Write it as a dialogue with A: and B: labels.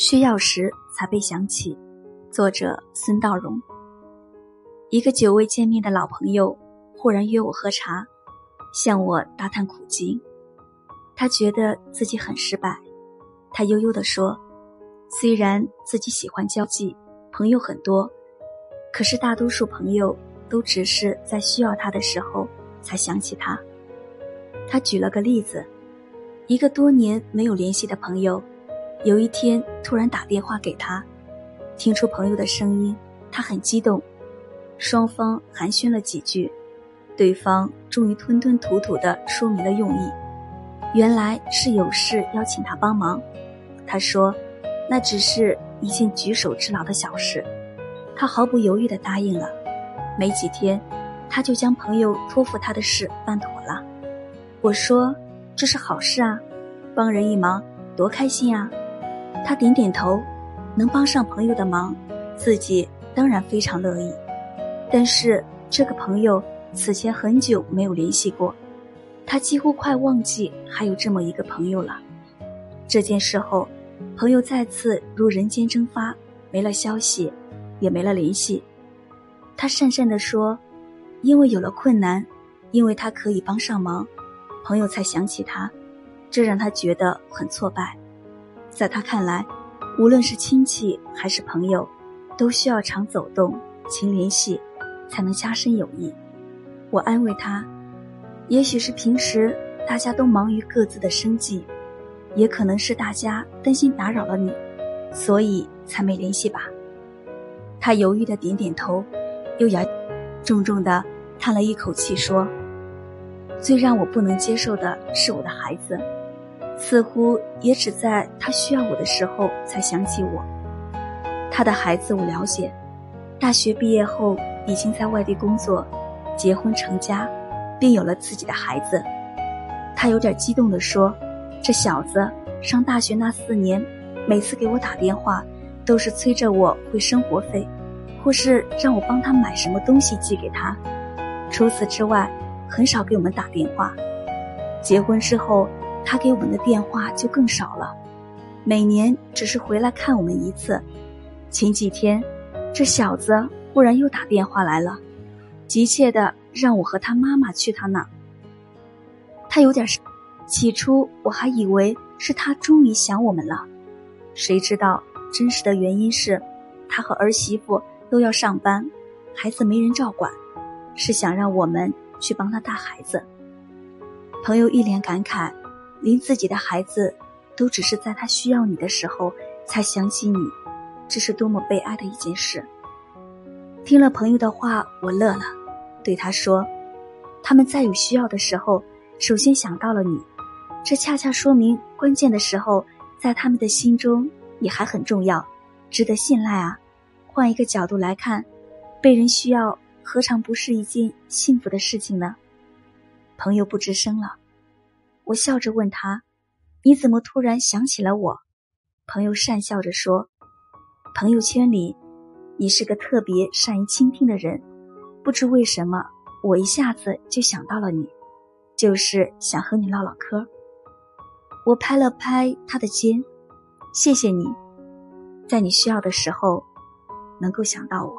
A: 需要时才被想起。作者：孙道荣。一个久未见面的老朋友忽然约我喝茶，向我大叹苦经。他觉得自己很失败。他悠悠地说：“虽然自己喜欢交际，朋友很多，可是大多数朋友都只是在需要他的时候才想起他。”他举了个例子：一个多年没有联系的朋友。有一天，突然打电话给他，听出朋友的声音，他很激动。双方寒暄了几句，对方终于吞吞吐吐地说明了用意。原来是有事要请他帮忙。他说：“那只是一件举手之劳的小事。”他毫不犹豫地答应了。没几天，他就将朋友托付他的事办妥了。我说：“这是好事啊，帮人一忙，多开心啊！”他点点头，能帮上朋友的忙，自己当然非常乐意。但是这个朋友此前很久没有联系过，他几乎快忘记还有这么一个朋友了。这件事后，朋友再次如人间蒸发，没了消息，也没了联系。他讪讪地说：“因为有了困难，因为他可以帮上忙，朋友才想起他，这让他觉得很挫败。”在他看来，无论是亲戚还是朋友，都需要常走动、勤联系，才能加深友谊。我安慰他，也许是平时大家都忙于各自的生计，也可能是大家担心打扰了你，所以才没联系吧。他犹豫的点点头，又摇，重重的叹了一口气说：“最让我不能接受的是我的孩子。”似乎也只在他需要我的时候才想起我。他的孩子我了解，大学毕业后已经在外地工作，结婚成家，并有了自己的孩子。他有点激动地说：“这小子上大学那四年，每次给我打电话，都是催着我汇生活费，或是让我帮他买什么东西寄给他。除此之外，很少给我们打电话。结婚之后。”他给我们的电话就更少了，每年只是回来看我们一次。前几天，这小子忽然又打电话来了，急切的让我和他妈妈去他那。他有点起初我还以为是他终于想我们了，谁知道真实的原因是，他和儿媳妇都要上班，孩子没人照管，是想让我们去帮他带孩子。朋友一脸感慨。连自己的孩子，都只是在他需要你的时候才想起你，这是多么悲哀的一件事。听了朋友的话，我乐了，对他说：“他们在有需要的时候，首先想到了你，这恰恰说明关键的时候，在他们的心中你还很重要，值得信赖啊。换一个角度来看，被人需要，何尝不是一件幸福的事情呢？”朋友不吱声了。我笑着问他：“你怎么突然想起了我？”朋友讪笑着说：“朋友圈里，你是个特别善于倾听的人，不知为什么，我一下子就想到了你，就是想和你唠唠嗑。”我拍了拍他的肩：“谢谢你，在你需要的时候，能够想到我。”